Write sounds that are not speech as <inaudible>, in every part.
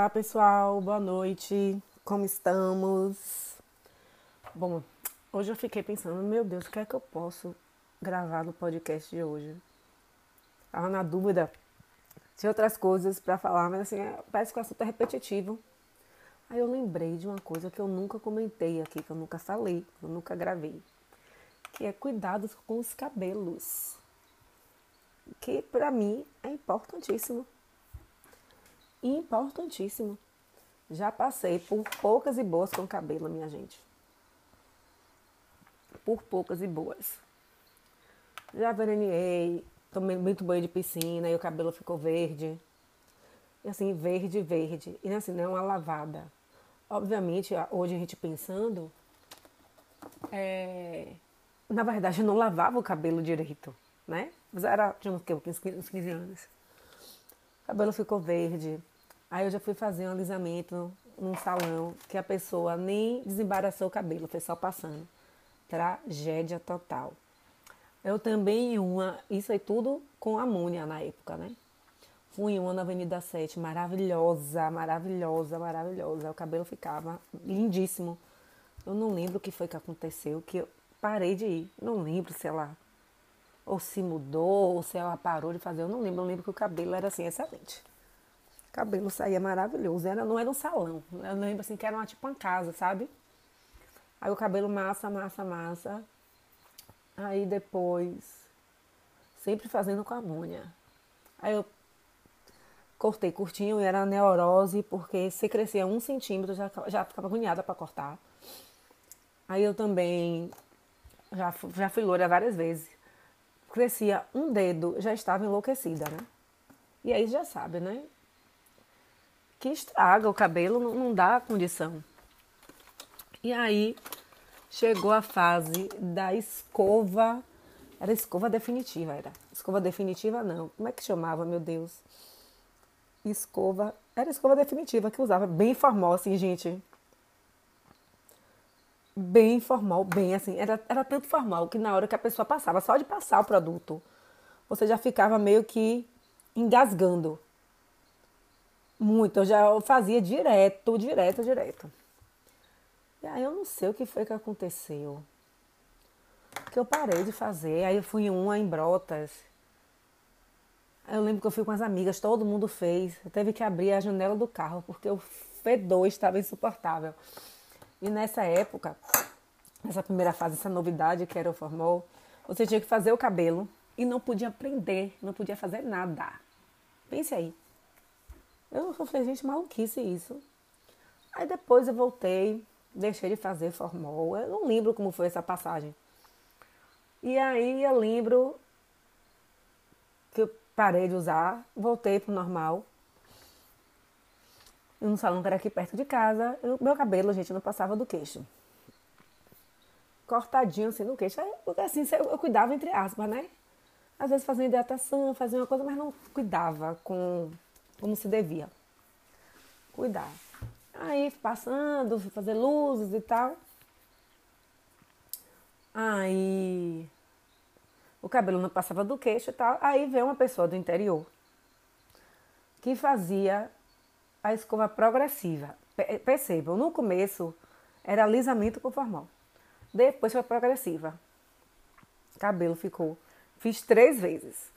Olá pessoal, boa noite, como estamos? Bom, hoje eu fiquei pensando, meu Deus, o que é que eu posso gravar no podcast de hoje? Tava na dúvida, tinha outras coisas para falar, mas assim, é, parece que o assunto é repetitivo. Aí eu lembrei de uma coisa que eu nunca comentei aqui, que eu nunca falei, que eu nunca gravei, que é cuidados com os cabelos, que para mim é importantíssimo importantíssimo. Já passei por poucas e boas com cabelo, minha gente. Por poucas e boas. Já veraneei, tomei muito banho de piscina e o cabelo ficou verde. E assim, verde, verde. E assim, não é uma lavada. Obviamente, hoje a gente pensando, é... na verdade eu não lavava o cabelo direito, né? Mas era, tinha uns 15 anos. Cabelo ficou verde, Aí eu já fui fazer um alisamento num salão que a pessoa nem desembaraçou o cabelo, foi só passando. Tragédia total. Eu também uma, isso aí tudo com amônia na época, né? Fui uma na Avenida 7, maravilhosa, maravilhosa, maravilhosa. O cabelo ficava lindíssimo. Eu não lembro o que foi que aconteceu, que eu parei de ir. Não lembro se ela ou se mudou, ou se ela parou de fazer. Eu não lembro. Eu lembro que o cabelo era assim, excelente cabelo saía maravilhoso. Era, não era um salão. Eu lembro assim que era uma, tipo uma casa, sabe? Aí o cabelo massa, massa, massa. Aí depois, sempre fazendo com a amônia. Aí eu cortei curtinho e era neurose, porque se crescia um centímetro já, já ficava agoniada para cortar. Aí eu também já, já fui loura várias vezes. Crescia um dedo, já estava enlouquecida, né? E aí já sabe, né? que estraga o cabelo, não, dá condição. E aí chegou a fase da escova. Era escova definitiva, era. Escova definitiva não. Como é que chamava, meu Deus? Escova. Era escova definitiva que usava. Bem formal, assim, gente. Bem formal, bem assim. Era, era tanto formal que na hora que a pessoa passava, só de passar o produto, você já ficava meio que engasgando. Muito, eu já fazia direto, direto, direto. E aí eu não sei o que foi que aconteceu. Que eu parei de fazer. Aí eu fui em uma em Brotas. Eu lembro que eu fui com as amigas, todo mundo fez. Eu teve que abrir a janela do carro porque o fedor estava insuportável. E nessa época, nessa primeira fase, essa novidade que era o formal, você tinha que fazer o cabelo e não podia aprender, não podia fazer nada. Pense aí. Eu falei, gente, maluquice isso. Aí depois eu voltei, deixei de fazer formol. Eu não lembro como foi essa passagem. E aí eu lembro que eu parei de usar, voltei pro normal. No salão que era aqui perto de casa, eu, meu cabelo, gente, não passava do queixo. Cortadinho assim no queixo. Assim, eu cuidava entre aspas, né? Às vezes fazia hidratação, fazia uma coisa, mas não cuidava com como se devia. Cuidar. Aí passando, fazer luzes e tal. Aí o cabelo não passava do queixo e tal. Aí veio uma pessoa do interior que fazia a escova progressiva. Percebam, no começo era alisamento com formal. Depois foi progressiva. Cabelo ficou. Fiz três vezes.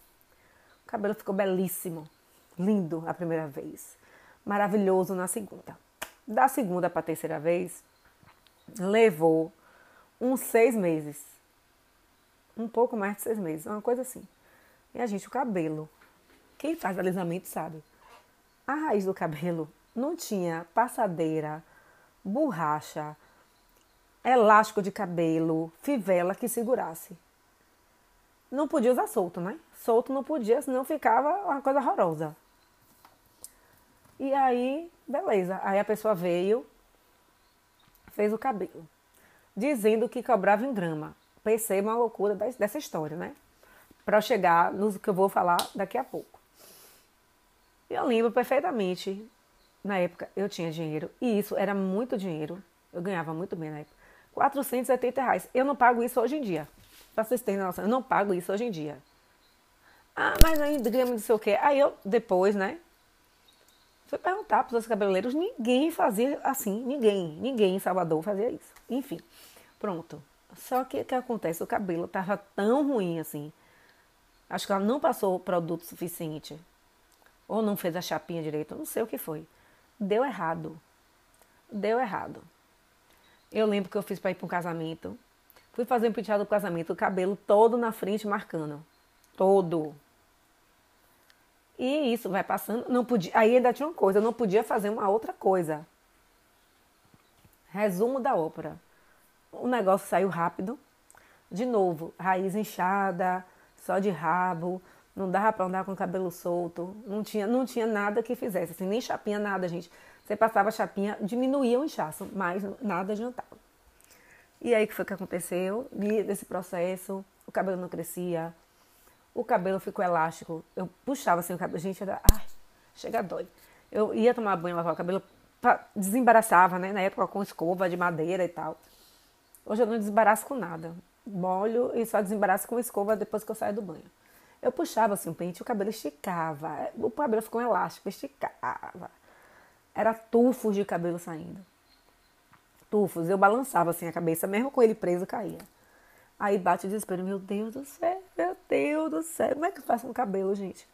O cabelo ficou belíssimo. Lindo a primeira vez. Maravilhoso na segunda. Da segunda para a terceira vez, levou uns seis meses. Um pouco mais de seis meses, uma coisa assim. E a gente, o cabelo. Quem faz alisamento sabe. A raiz do cabelo não tinha passadeira, borracha, elástico de cabelo, fivela que segurasse. Não podia usar solto, né? Solto não podia, senão ficava uma coisa horrorosa. E aí, beleza. Aí a pessoa veio, fez o cabelo, dizendo que cobrava em grama. Perceba a loucura dessa história, né? Para chegar no que eu vou falar daqui a pouco. Eu lembro perfeitamente, na época eu tinha dinheiro, e isso era muito dinheiro, eu ganhava muito bem na época. 480 reais. Eu não pago isso hoje em dia. Pra vocês terem noção, eu não pago isso hoje em dia. Ah, mas aí grama não sei o quê. Aí eu, depois, né? Fui perguntar para os cabeleireiros, ninguém fazia assim, ninguém, ninguém em Salvador fazia isso. Enfim, pronto. Só que o que acontece? O cabelo estava tão ruim assim. Acho que ela não passou produto suficiente. Ou não fez a chapinha direito, não sei o que foi. Deu errado. Deu errado. Eu lembro que eu fiz para ir para um casamento. Fui fazer um penteado do casamento, o cabelo todo na frente marcando. Todo. E isso vai passando. Não podia, aí ainda tinha uma coisa, eu não podia fazer uma outra coisa. Resumo da ópera. O negócio saiu rápido. De novo, raiz inchada, só de rabo, não dava para andar com o cabelo solto, não tinha, não tinha nada que fizesse, assim, nem chapinha, nada, gente. Você passava chapinha, diminuía o inchaço, mas nada adiantava. E aí, que foi que aconteceu? Nesse processo, o cabelo não crescia, o cabelo ficou elástico. Eu puxava assim o cabelo, gente, era, ai, chega dói. Eu ia tomar banho, lavar o cabelo, desembaraçava, né? Na época com escova de madeira e tal. Hoje eu não desembaraço com nada. Molho e só desembaraço com escova depois que eu saio do banho. Eu puxava assim o pente, o cabelo esticava. O cabelo ficou um elástico, esticava. Era tufos de cabelo saindo. Tufos. Eu balançava assim a cabeça, mesmo com ele preso, caía. Aí bate o desespero. Meu Deus do céu, meu Deus do céu. Como é que eu faço no cabelo, gente?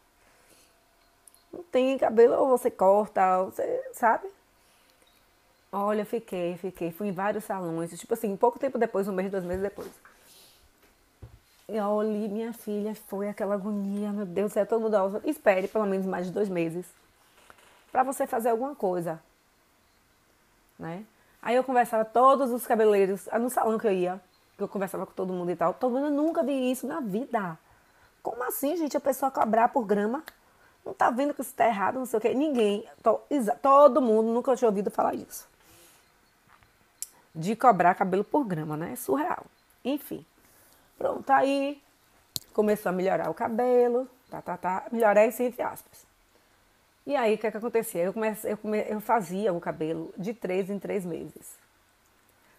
Não tem cabelo, ou você corta, ou você, sabe? Olha, fiquei, fiquei. Fui em vários salões. Tipo assim, pouco tempo depois, um mês, dois meses depois. E olha, minha filha, foi aquela agonia, meu Deus do céu, todo mundo. Espere pelo menos mais de dois meses para você fazer alguma coisa. Né? Aí eu conversava todos os cabeleireiros, no salão que eu ia, que eu conversava com todo mundo e tal. Todo mundo, eu nunca vi isso na vida. Como assim, gente? A pessoa cobrar por grama? Não tá vendo que isso tá errado, não sei o quê. Ninguém, to, todo mundo nunca tinha ouvido falar disso de cobrar cabelo por grama, né? É surreal. Enfim. Pronto, aí começou a melhorar o cabelo, tá, tá, tá. Melhorar isso entre aspas. E aí, o que é que acontecia? Eu, comecei, eu, come, eu fazia o cabelo de três em três meses.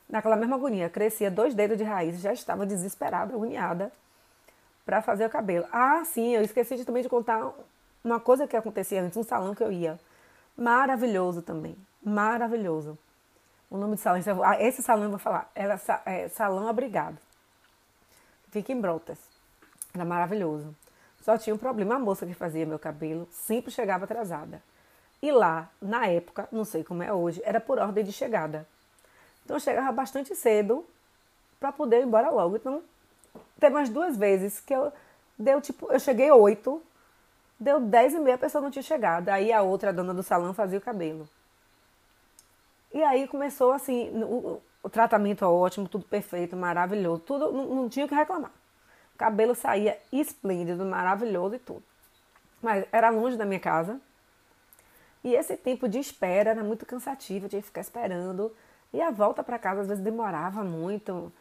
Naquela mesma agonia, crescia dois dedos de raiz, já estava desesperada, agoniada, para fazer o cabelo. Ah, sim, eu esqueci de, também de contar uma coisa que acontecia antes, um salão que eu ia. Maravilhoso também, maravilhoso. O nome do salão, ah, esse salão eu vou falar, era é, Salão Abrigado. Fica em Brotas. Era maravilhoso. Só tinha um problema, a moça que fazia meu cabelo sempre chegava atrasada. E lá, na época, não sei como é hoje, era por ordem de chegada. Então eu chegava bastante cedo para poder ir embora logo. Então, teve umas duas vezes que eu deu tipo, eu cheguei oito, deu dez e meia, a pessoa não tinha chegado. Aí a outra, a dona do salão, fazia o cabelo. E aí começou assim, o tratamento ótimo, tudo perfeito, maravilhoso, tudo, não, não tinha o que reclamar. O cabelo saía esplêndido, maravilhoso e tudo. Mas era longe da minha casa. E esse tempo de espera era muito cansativo, eu tinha que ficar esperando. E a volta para casa às vezes demorava muito.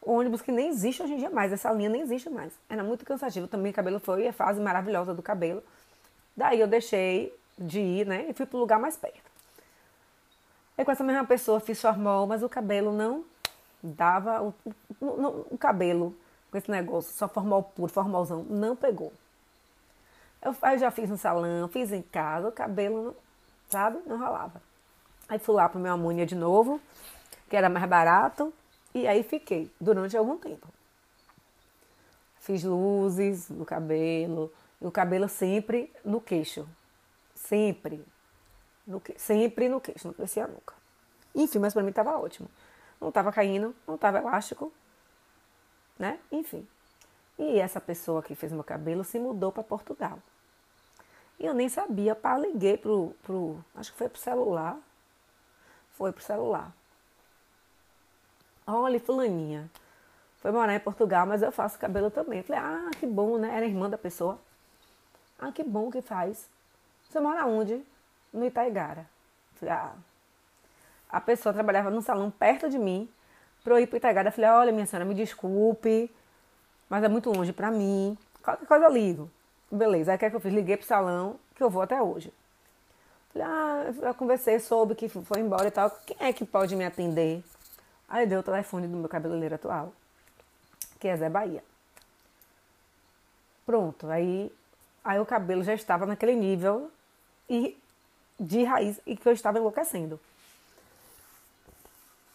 O ônibus que nem existe hoje em dia mais, essa linha nem existe mais. Era muito cansativo. Também o cabelo foi a fase maravilhosa do cabelo. Daí eu deixei de ir, né? E fui para o lugar mais perto. Aí com essa mesma pessoa fiz formol, mas o cabelo não dava. O, o, cabelo com esse negócio, só formol puro, formolzão, não pegou. Eu, eu já fiz no salão, fiz em casa, o cabelo, sabe, não rolava. Aí fui lá pro meu amônia de novo, que era mais barato, e aí fiquei durante algum tempo. Fiz luzes no cabelo, e o cabelo sempre no queixo. Sempre. No que, sempre no queixo, não crescia nunca. Enfim, mas para mim estava ótimo. Não estava caindo, não estava elástico, né? Enfim. E essa pessoa que fez meu cabelo se mudou para Portugal. E eu nem sabia, pá, liguei pro, pro. Acho que foi pro celular. Foi pro celular. Olha, fulaninha. Foi morar em Portugal, mas eu faço cabelo também. Falei, ah, que bom, né? Era irmã da pessoa. Ah, que bom que faz. Você mora onde? No Itaigara. Ah. A pessoa trabalhava num salão perto de mim, para eu ir para Itaigara. Falei, olha, minha senhora, me desculpe, mas é muito longe para mim. Qualquer coisa eu ligo. Beleza, aí o que, é que eu fiz? Liguei pro salão, que eu vou até hoje. Falei, ah, eu conversei, soube que foi embora e tal. Quem é que pode me atender? Aí deu o telefone do meu cabeleireiro atual, que é Zé Bahia. Pronto, aí, aí o cabelo já estava naquele nível e de raiz e que eu estava enlouquecendo.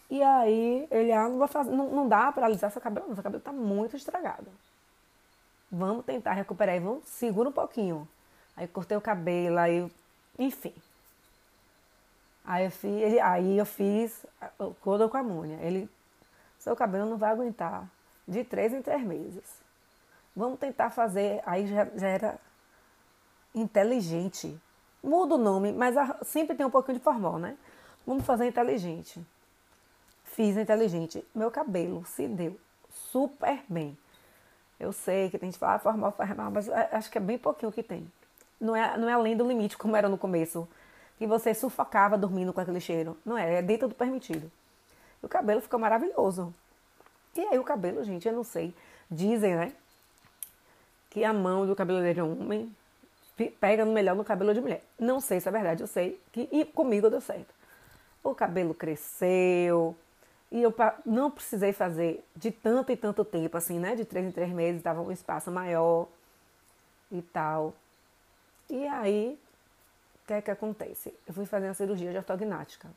E aí ele, ah, não, vou fazer, não, não dá para alisar seu cabelo, não, seu cabelo está muito estragado. Vamos tentar recuperar. Aí vamos, segura um pouquinho. Aí cortei o cabelo, aí, enfim. Aí eu fiz, ele, aí eu fiz coda com amônia. Ele, seu cabelo não vai aguentar de três em três meses. Vamos tentar fazer, aí já, já era inteligente. Muda o nome, mas sempre tem um pouquinho de formal, né? Vamos fazer inteligente. Fiz inteligente. Meu cabelo se deu super bem. Eu sei que tem gente que fala ah, formal, formal, mas acho que é bem pouquinho que tem. Não é, não é além do limite, como era no começo. Que você sufocava dormindo com aquele cheiro. Não é, é dentro do permitido. E o cabelo ficou maravilhoso. E aí o cabelo, gente, eu não sei. Dizem, né? Que a mão do cabeleireiro homem pega melhor no cabelo de mulher. Não sei se é verdade, eu sei que e comigo deu certo. O cabelo cresceu e eu não precisei fazer de tanto e tanto tempo, assim, né? De três em três meses, dava um espaço maior e tal. E aí, o que é que acontece? Eu fui fazer uma cirurgia de ortognática.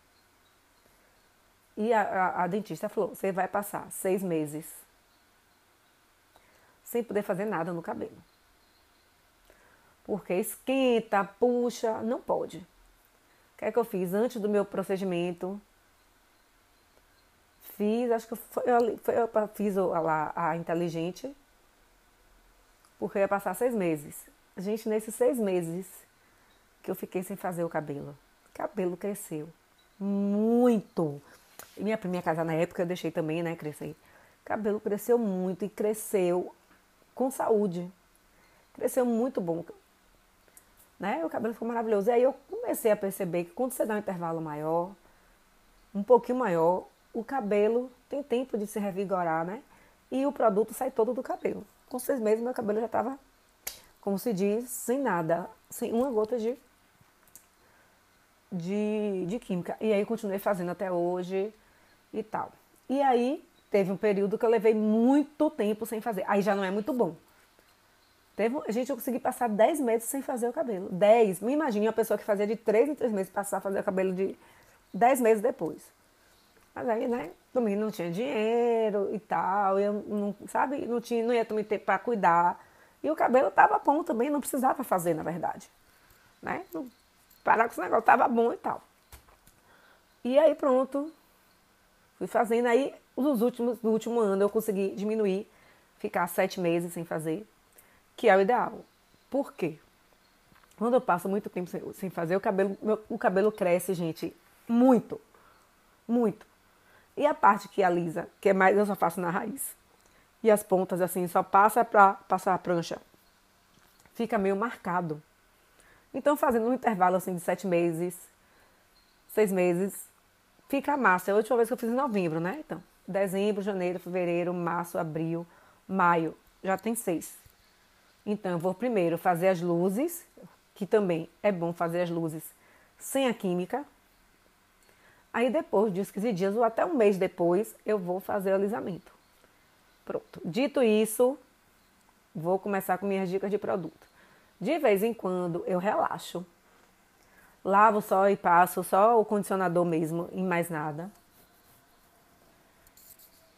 E a, a, a dentista falou: você vai passar seis meses sem poder fazer nada no cabelo. Porque esquenta, puxa, não pode. O que é que eu fiz? Antes do meu procedimento, fiz, acho que foi, foi, eu fiz a, a inteligente, porque ia passar seis meses. Gente, nesses seis meses que eu fiquei sem fazer o cabelo, o cabelo cresceu muito. Minha primeira casa na época eu deixei também, né, crescer. Cabelo cresceu muito e cresceu com saúde. Cresceu muito bom né? O cabelo ficou maravilhoso. E aí eu comecei a perceber que quando você dá um intervalo maior, um pouquinho maior, o cabelo tem tempo de se revigorar, né? E o produto sai todo do cabelo. Com seis meses meu cabelo já estava, como se diz, sem nada, sem uma gota de, de, de química. E aí continuei fazendo até hoje e tal. E aí teve um período que eu levei muito tempo sem fazer. Aí já não é muito bom. Teve, gente, eu consegui passar 10 meses sem fazer o cabelo. 10. Me imagine uma pessoa que fazia de 3 em 3 meses passar a fazer o cabelo de 10 meses depois. Mas aí, né, também não tinha dinheiro e tal, eu não, sabe, não, tinha, não ia também ter para cuidar. E o cabelo tava bom também, não precisava fazer, na verdade. Né? Não, parar com esse negócio, tava bom e tal. E aí pronto, fui fazendo. Aí, nos últimos, no último ano, eu consegui diminuir, ficar sete meses sem fazer que é o ideal. Por quê? Quando eu passo muito tempo sem, sem fazer, o cabelo, meu, o cabelo cresce, gente, muito. Muito. E a parte que alisa, que é mais, eu só faço na raiz. E as pontas, assim, só passa para passar a prancha. Fica meio marcado. Então, fazendo um intervalo, assim, de sete meses, seis meses, fica massa. É a última vez que eu fiz em novembro, né? Então, dezembro, janeiro, fevereiro, março, abril, maio. Já tem seis. Então, eu vou primeiro fazer as luzes, que também é bom fazer as luzes sem a química. Aí depois de 15 dias ou até um mês depois, eu vou fazer o alisamento. Pronto. Dito isso, vou começar com minhas dicas de produto. De vez em quando eu relaxo. Lavo só e passo só o condicionador mesmo e mais nada.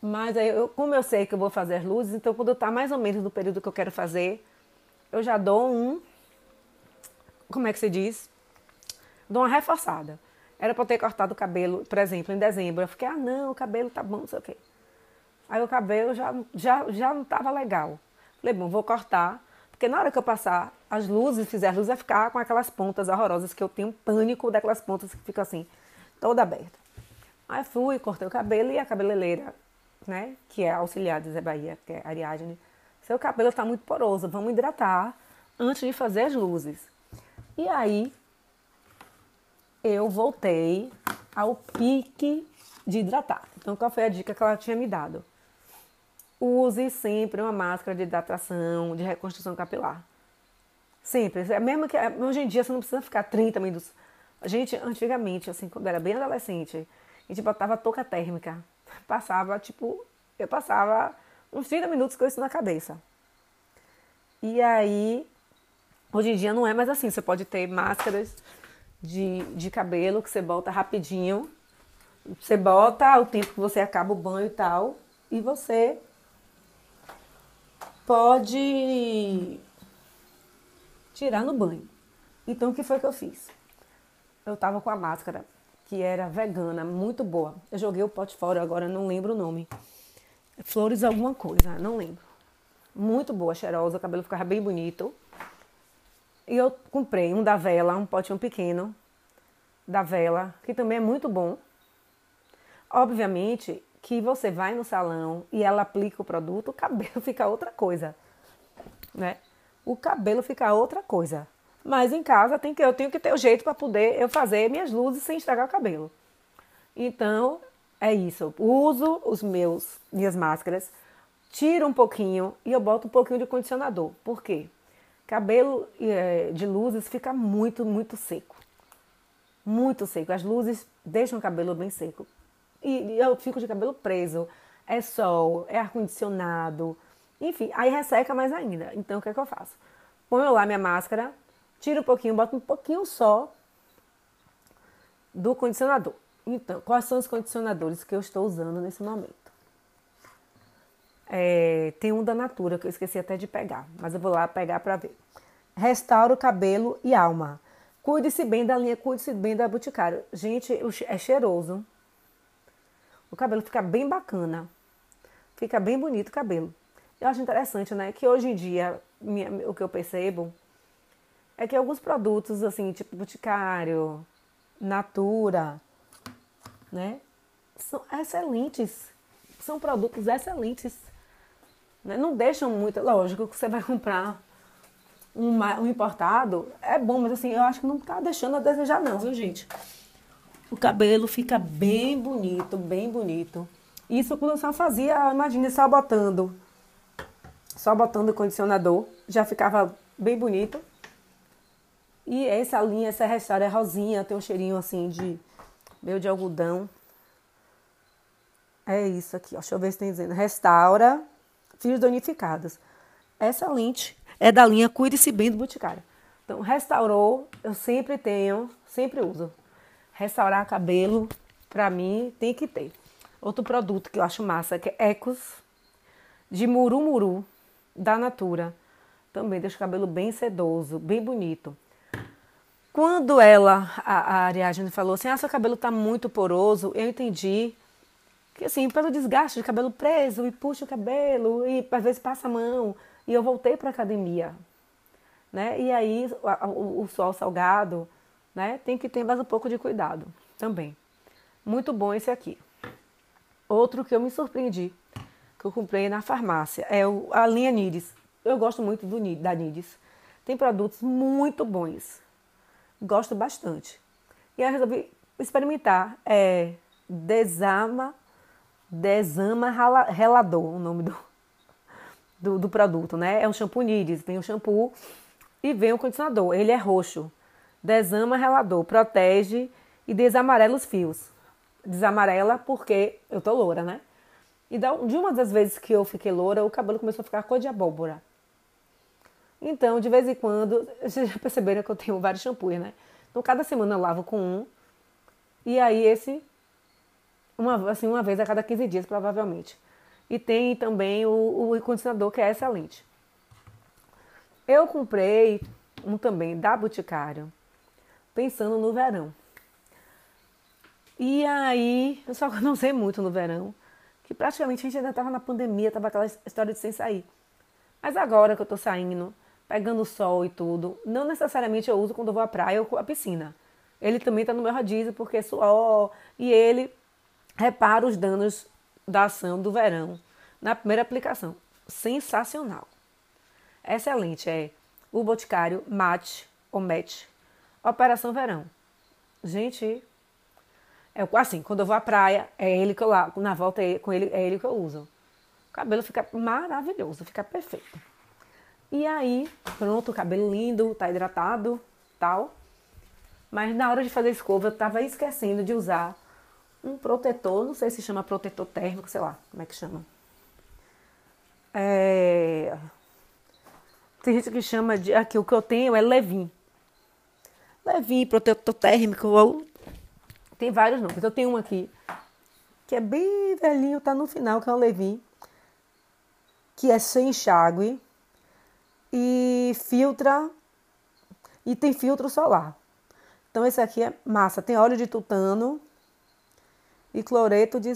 Mas aí, eu, como eu sei que eu vou fazer as luzes, então quando está mais ou menos no período que eu quero fazer, eu já dou um. Como é que se diz? Dou uma reforçada. Era para eu ter cortado o cabelo, por exemplo, em dezembro. Eu fiquei, ah, não, o cabelo tá bom, não sei o quê. Aí o cabelo já, já, já não tava legal. Falei, bom, vou cortar. Porque na hora que eu passar as luzes, fizer as luzes, vai ficar com aquelas pontas horrorosas que eu tenho pânico daquelas pontas que ficam assim, toda aberta. Aí fui, cortei o cabelo e a cabeleireira, né, que é auxiliar de Zé Bahia, que é Ariadne, seu cabelo está muito poroso, vamos hidratar antes de fazer as luzes. E aí eu voltei ao pique de hidratar. Então, qual foi a dica que ela tinha me dado? Use sempre uma máscara de hidratação, de reconstrução capilar. Sempre. É mesmo que hoje em dia você não precisa ficar 30 minutos. A gente, antigamente, assim, quando era bem adolescente, a gente botava touca térmica. Passava, tipo, eu passava uns 30 minutos com isso na cabeça. E aí, hoje em dia não é mais assim. Você pode ter máscaras de, de cabelo que você bota rapidinho. Você bota o tempo que você acaba o banho e tal. E você pode tirar no banho. Então, o que foi que eu fiz? Eu tava com a máscara, que era vegana, muito boa. Eu joguei o pote fora, agora não lembro o nome. Flores alguma coisa, não lembro. Muito boa, cheirosa, o cabelo ficava bem bonito. E eu comprei um da Vela, um potinho pequeno da Vela, que também é muito bom. Obviamente que você vai no salão e ela aplica o produto, o cabelo <laughs> fica outra coisa, né? O cabelo fica outra coisa. Mas em casa tem que, eu tenho que ter o jeito para poder eu fazer minhas luzes sem estragar o cabelo. Então, é isso. Uso os meus minhas máscaras, tiro um pouquinho e eu boto um pouquinho de condicionador. Por quê? Cabelo é, de luzes fica muito, muito seco. Muito seco. As luzes deixam o cabelo bem seco. E eu fico de cabelo preso. É sol, é ar-condicionado. Enfim, aí resseca mais ainda. Então, o que é que eu faço? Ponho lá minha máscara, tiro um pouquinho, boto um pouquinho só do condicionador. Então, quais são os condicionadores que eu estou usando nesse momento? É, tem um da Natura que eu esqueci até de pegar, mas eu vou lá pegar para ver. Restaura o cabelo e alma. Cuide-se bem da linha, cuide-se bem da Boticário. Gente, é cheiroso. O cabelo fica bem bacana. Fica bem bonito o cabelo. Eu acho interessante, né? Que hoje em dia, minha, o que eu percebo é que alguns produtos, assim, tipo Boticário, Natura, né? São excelentes. São produtos excelentes. Né? Não deixam muito. Lógico que você vai comprar um, um importado, é bom, mas assim, eu acho que não tá deixando a desejar, não, viu, gente? O cabelo fica bem bonito, bem bonito. Isso quando eu só fazia, imagine só botando, só botando o condicionador, já ficava bem bonito. E essa linha, essa restaura é rosinha, tem um cheirinho assim de meio de algodão. É isso aqui, ó. Deixa eu ver se tem dizendo. Restaura fios danificados. Essa lente é da linha Cuide-se Bem do Boticário. Então, restaurou, eu sempre tenho, sempre uso. Restaurar cabelo, pra mim, tem que ter. Outro produto que eu acho massa, que é Ecos de Murumuru, da Natura. Também deixa o cabelo bem sedoso, bem bonito. Quando ela, a, a Ariadne falou assim, ah, seu cabelo tá muito poroso, eu entendi que assim, pelo desgaste de cabelo preso e puxa o cabelo e às vezes passa a mão. E eu voltei para academia, né? E aí o, o, o sol salgado, né? Tem que ter mais um pouco de cuidado também. Muito bom esse aqui. Outro que eu me surpreendi, que eu comprei na farmácia, é o, a linha Nides. Eu gosto muito do, da Nides. Tem produtos muito bons. Gosto bastante. E aí eu resolvi experimentar. É Desama, Desama Relador, o nome do, do, do, produto, né? É um shampoo Nides. Vem o shampoo e vem o condicionador. Ele é roxo. Desama Relador. Protege e desamarela os fios. Desamarela porque eu tô loura, né? E de uma das vezes que eu fiquei loura, o cabelo começou a ficar cor de abóbora. Então, de vez em quando, vocês já perceberam que eu tenho vários shampoos, né? Então, cada semana eu lavo com um. E aí, esse, uma, assim, uma vez a cada 15 dias, provavelmente. E tem também o, o condicionador, que é excelente. Eu comprei um também da Boticário, pensando no verão. E aí, eu só <laughs> não sei muito no verão, que praticamente a gente ainda estava na pandemia, estava aquela história de sem sair. Mas agora que eu estou saindo, pegando sol e tudo. Não necessariamente eu uso quando eu vou à praia ou à piscina. Ele também está no meu rodízio porque é suor e ele repara os danos da ação do verão na primeira aplicação. Sensacional. Excelente. É o Boticário Mate ou Match Operação Verão. Gente, é assim, quando eu vou à praia, é ele que eu lá, na volta é, com ele, é ele que eu uso. O cabelo fica maravilhoso, fica perfeito. E aí, pronto, cabelo lindo, tá hidratado, tal. Mas na hora de fazer escova, eu tava esquecendo de usar um protetor, não sei se chama protetor térmico, sei lá, como é que chama. É... Tem gente que chama de. Aqui, o que eu tenho é Levin. Levi, protetor térmico, ou... tem vários nomes. Eu tenho um aqui que é bem velhinho, tá no final, que é o Levi, que é sem enxágue e filtra e tem filtro solar. Então esse aqui é massa, tem óleo de tutano e cloreto de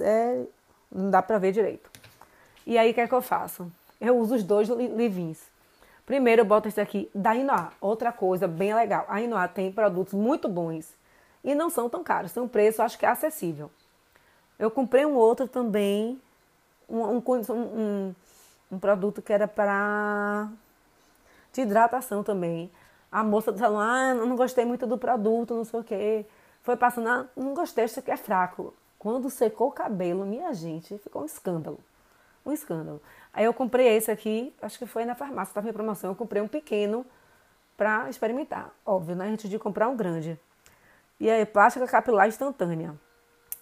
é, não dá para ver direito. E aí o que é que eu faço? Eu uso os dois livins. Primeiro eu boto esse aqui da Inoa. Outra coisa bem legal, a Inoa tem produtos muito bons e não são tão caros, tem um preço acho que é acessível. Eu comprei um outro também, um, um, um, um produto que era para de hidratação também. A moça salão, ah, não gostei muito do produto, não sei o quê. Foi passando, ah, não gostei, isso aqui é fraco. Quando secou o cabelo, minha gente, ficou um escândalo. Um escândalo. Aí eu comprei esse aqui, acho que foi na farmácia, estava em promoção. Eu comprei um pequeno para experimentar. Óbvio, né? Antes de comprar um grande. E aí, plástica capilar instantânea.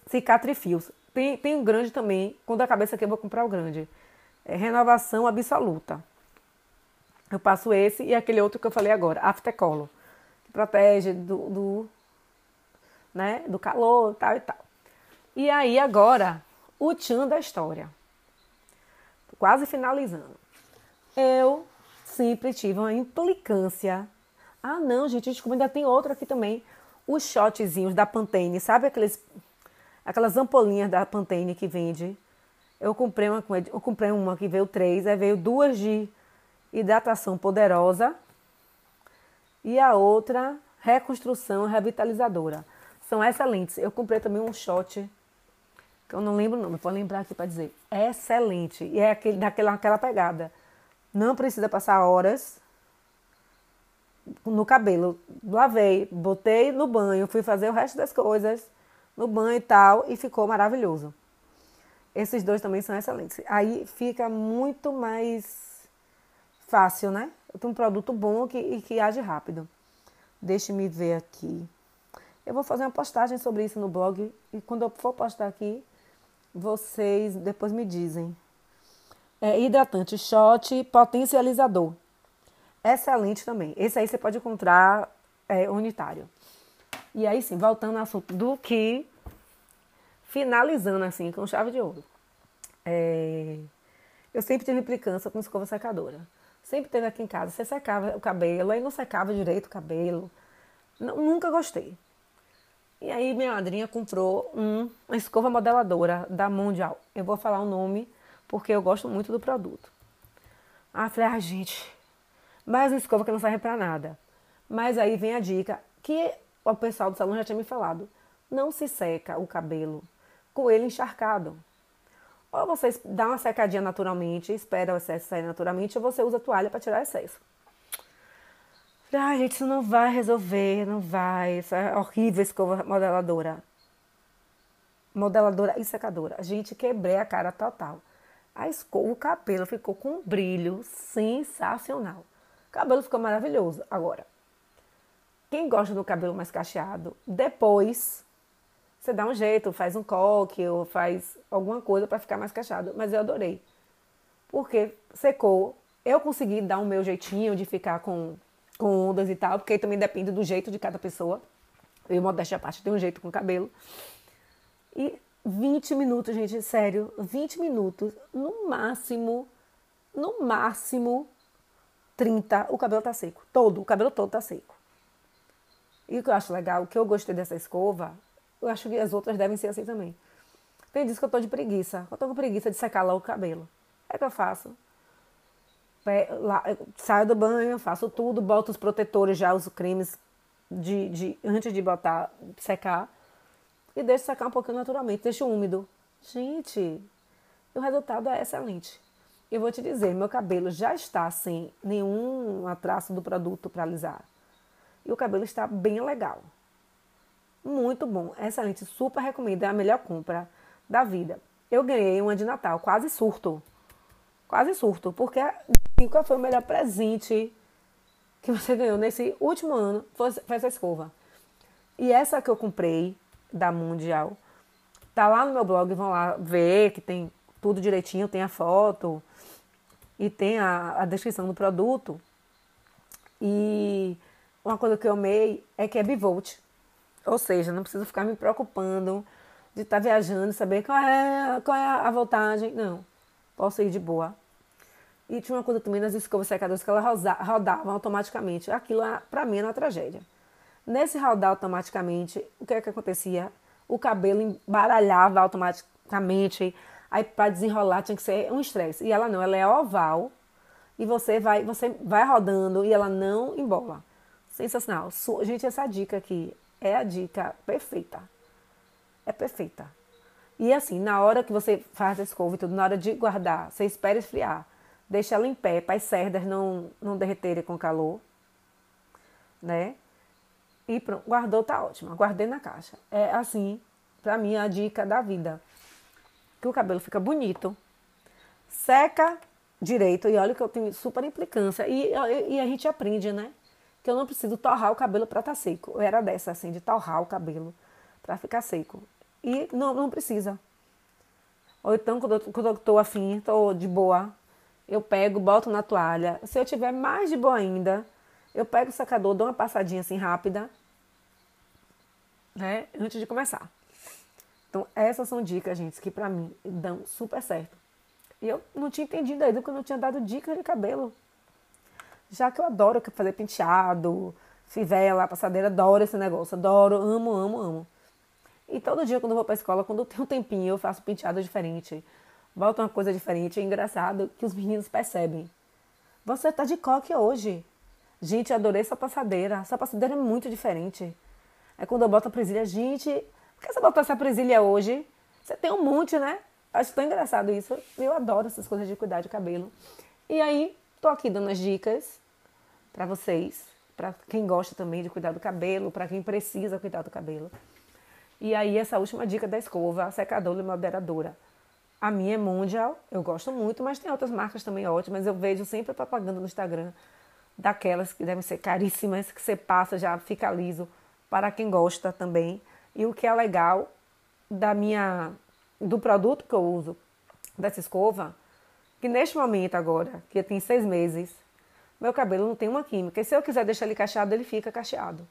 Cicatrifios. Tem, tem um grande também. Quando a cabeça aqui, eu vou comprar o grande. É renovação absoluta. Eu passo esse e aquele outro que eu falei agora, Aftercolor. Que protege do, do, né, do calor tal e tal. E aí agora, o tchan da história quase finalizando. Eu sempre tive uma implicância. Ah, não, gente, desculpa, ainda tem outro aqui também. Os shotzinhos da Pantene, sabe aqueles, aquelas ampolinhas da Pantene que vende? Eu comprei uma, eu comprei uma que veio três, aí veio duas de hidratação poderosa e a outra reconstrução revitalizadora. São excelentes. Eu comprei também um shot que eu não lembro o nome, vou lembrar aqui para dizer. Excelente. E é aquele, daquela aquela pegada. Não precisa passar horas no cabelo. Lavei, botei no banho, fui fazer o resto das coisas no banho e tal, e ficou maravilhoso. Esses dois também são excelentes. Aí fica muito mais fácil, né? Eu tenho um produto bom que, e que age rápido. Deixe-me ver aqui. Eu vou fazer uma postagem sobre isso no blog e quando eu for postar aqui, vocês depois me dizem. É, hidratante shot potencializador. Excelente também. Esse aí você pode encontrar é, unitário. E aí sim, voltando ao assunto do que, finalizando assim com chave de ouro. É, eu sempre tive implicância com escova secadora. Sempre teve aqui em casa. Você secava o cabelo, aí não secava direito o cabelo. Não, nunca gostei. E aí minha madrinha comprou um, uma escova modeladora da Mundial. Eu vou falar o nome porque eu gosto muito do produto. Ah, falei, ah, gente, mais uma escova que não serve para nada. Mas aí vem a dica que o pessoal do salão já tinha me falado. Não se seca o cabelo com ele encharcado. Ou você dá uma secadinha naturalmente, espera o excesso sair naturalmente, ou você usa toalha para tirar o excesso. Ai, gente, isso não vai resolver, não vai. Isso é horrível escova modeladora. Modeladora e secadora. Gente, quebrei a cara total. A escova, o cabelo ficou com um brilho sensacional. O cabelo ficou maravilhoso. Agora, quem gosta do cabelo mais cacheado, depois você dá um jeito, faz um coque ou faz alguma coisa para ficar mais cacheado. Mas eu adorei. Porque secou. Eu consegui dar o meu jeitinho de ficar com com ondas e tal, porque também depende do jeito de cada pessoa. Eu, modéstia à parte, tenho um jeito com o cabelo. E 20 minutos, gente, sério, 20 minutos, no máximo, no máximo 30, o cabelo tá seco. Todo, o cabelo todo tá seco. E o que eu acho legal, o que eu gostei dessa escova, eu acho que as outras devem ser assim também. Tem dias que eu tô de preguiça. Eu tô com preguiça de secar lá o cabelo. É que eu faço lá, saio do banho, faço tudo, boto os protetores já, os cremes de, de, antes de botar, secar. E deixo secar um pouquinho naturalmente, deixo úmido. Gente, o resultado é excelente. Eu vou te dizer, meu cabelo já está sem nenhum traço do produto para alisar. E o cabelo está bem legal. Muito bom, excelente, super recomendo, é a melhor compra da vida. Eu ganhei uma de Natal, quase surto. Quase surto, porque qual foi o melhor presente que você ganhou nesse último ano? Foi, foi essa escova. E essa que eu comprei, da Mundial, tá lá no meu blog, vão lá ver que tem tudo direitinho, tem a foto e tem a, a descrição do produto. E uma coisa que eu amei é que é bivolt. Ou seja, não preciso ficar me preocupando de estar tá viajando, saber qual é, qual é a voltagem. Não. Posso ir de boa. E tinha uma coisa também nas escovas secadoras que elas rodavam automaticamente. Aquilo, para mim, era uma tragédia. Nesse rodar automaticamente, o que é que acontecia? O cabelo embaralhava automaticamente. Aí, para desenrolar, tinha que ser um estresse. E ela não, ela é oval. E você vai, você vai rodando e ela não embola. Sensacional. Gente, essa dica aqui é a dica perfeita. É perfeita. E assim, na hora que você faz a escova e tudo, na hora de guardar, você espera esfriar. Deixa ela em pé para as cerdas não, não derreterem com calor. Né? E pronto, guardou, tá ótimo. Guardei na caixa. É assim, pra mim, a dica da vida. Que o cabelo fica bonito, seca direito. E olha que eu tenho super implicância. E, e a gente aprende, né? Que eu não preciso torrar o cabelo para estar tá seco. Eu era dessa, assim, de torrar o cabelo para ficar seco. E não, não precisa. Ou então, quando eu, quando eu tô afim, tô de boa, eu pego, boto na toalha. Se eu tiver mais de boa ainda, eu pego o secador, dou uma passadinha assim rápida, né, antes de começar. Então, essas são dicas, gente, que pra mim dão super certo. E eu não tinha entendido ainda porque eu não tinha dado dicas de cabelo. Já que eu adoro fazer penteado, fivela, passadeira, adoro esse negócio, adoro, amo, amo, amo. E todo dia quando eu vou pra escola, quando eu tenho um tempinho, eu faço penteado diferente. Volta uma coisa diferente. É engraçado que os meninos percebem. Você tá de coque hoje. Gente, adorei essa passadeira. Essa passadeira é muito diferente. É quando eu boto a presilha, gente, por que você botou essa presilha hoje? Você tem um monte, né? Acho tão engraçado isso. Eu adoro essas coisas de cuidar de cabelo. E aí, tô aqui dando as dicas para vocês, para quem gosta também de cuidar do cabelo, para quem precisa cuidar do cabelo. E aí, essa última dica da escova, secadora e moderadora. A minha é Mundial, eu gosto muito, mas tem outras marcas também ótimas. Eu vejo sempre propaganda no Instagram daquelas que devem ser caríssimas, que você passa já fica liso para quem gosta também. E o que é legal da minha do produto que eu uso dessa escova, que neste momento agora, que tem seis meses, meu cabelo não tem uma química. E se eu quiser deixar ele cacheado, ele fica cacheado.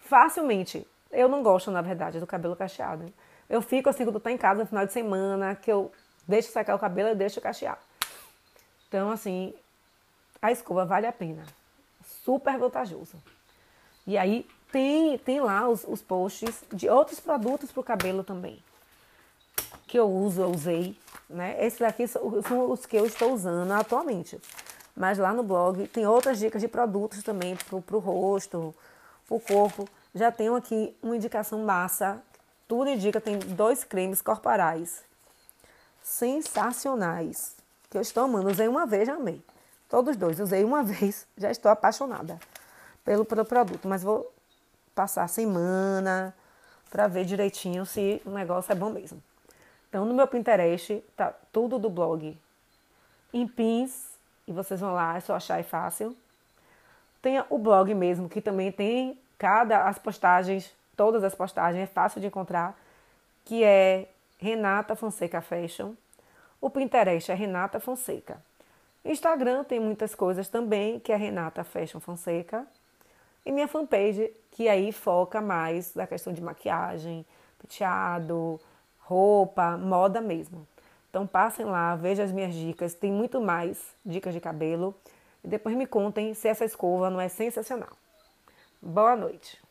Facilmente. Eu não gosto, na verdade, do cabelo cacheado. Eu fico assim quando estou em casa no final de semana, que eu deixo secar o cabelo e deixo cachear. Então, assim, a escova vale a pena. Super vantajoso. E aí tem, tem lá os, os posts de outros produtos para o cabelo também. Que eu uso, eu usei. Né? Esses aqui são, os que eu estou usando atualmente. Mas lá no blog tem outras dicas de produtos também para o rosto, o corpo. Já tenho aqui uma indicação massa. Tudo indica, tem dois cremes corporais sensacionais. Que eu estou amando. Usei uma vez, já amei. Todos dois. Usei uma <laughs> vez, já estou apaixonada pelo, pelo produto. Mas vou passar a semana para ver direitinho se o negócio é bom mesmo. Então, no meu Pinterest, tá tudo do blog em pins. E vocês vão lá, é só achar, é fácil. Tem o blog mesmo, que também tem cada as postagens, todas as postagens, é fácil de encontrar, que é Renata Fonseca Fashion. O Pinterest é Renata Fonseca. Instagram tem muitas coisas também, que é Renata Fashion Fonseca. E minha fanpage, que aí foca mais na questão de maquiagem, penteado, roupa, moda mesmo. Então passem lá, vejam as minhas dicas, tem muito mais dicas de cabelo. E depois me contem se essa escova não é sensacional. Boa noite!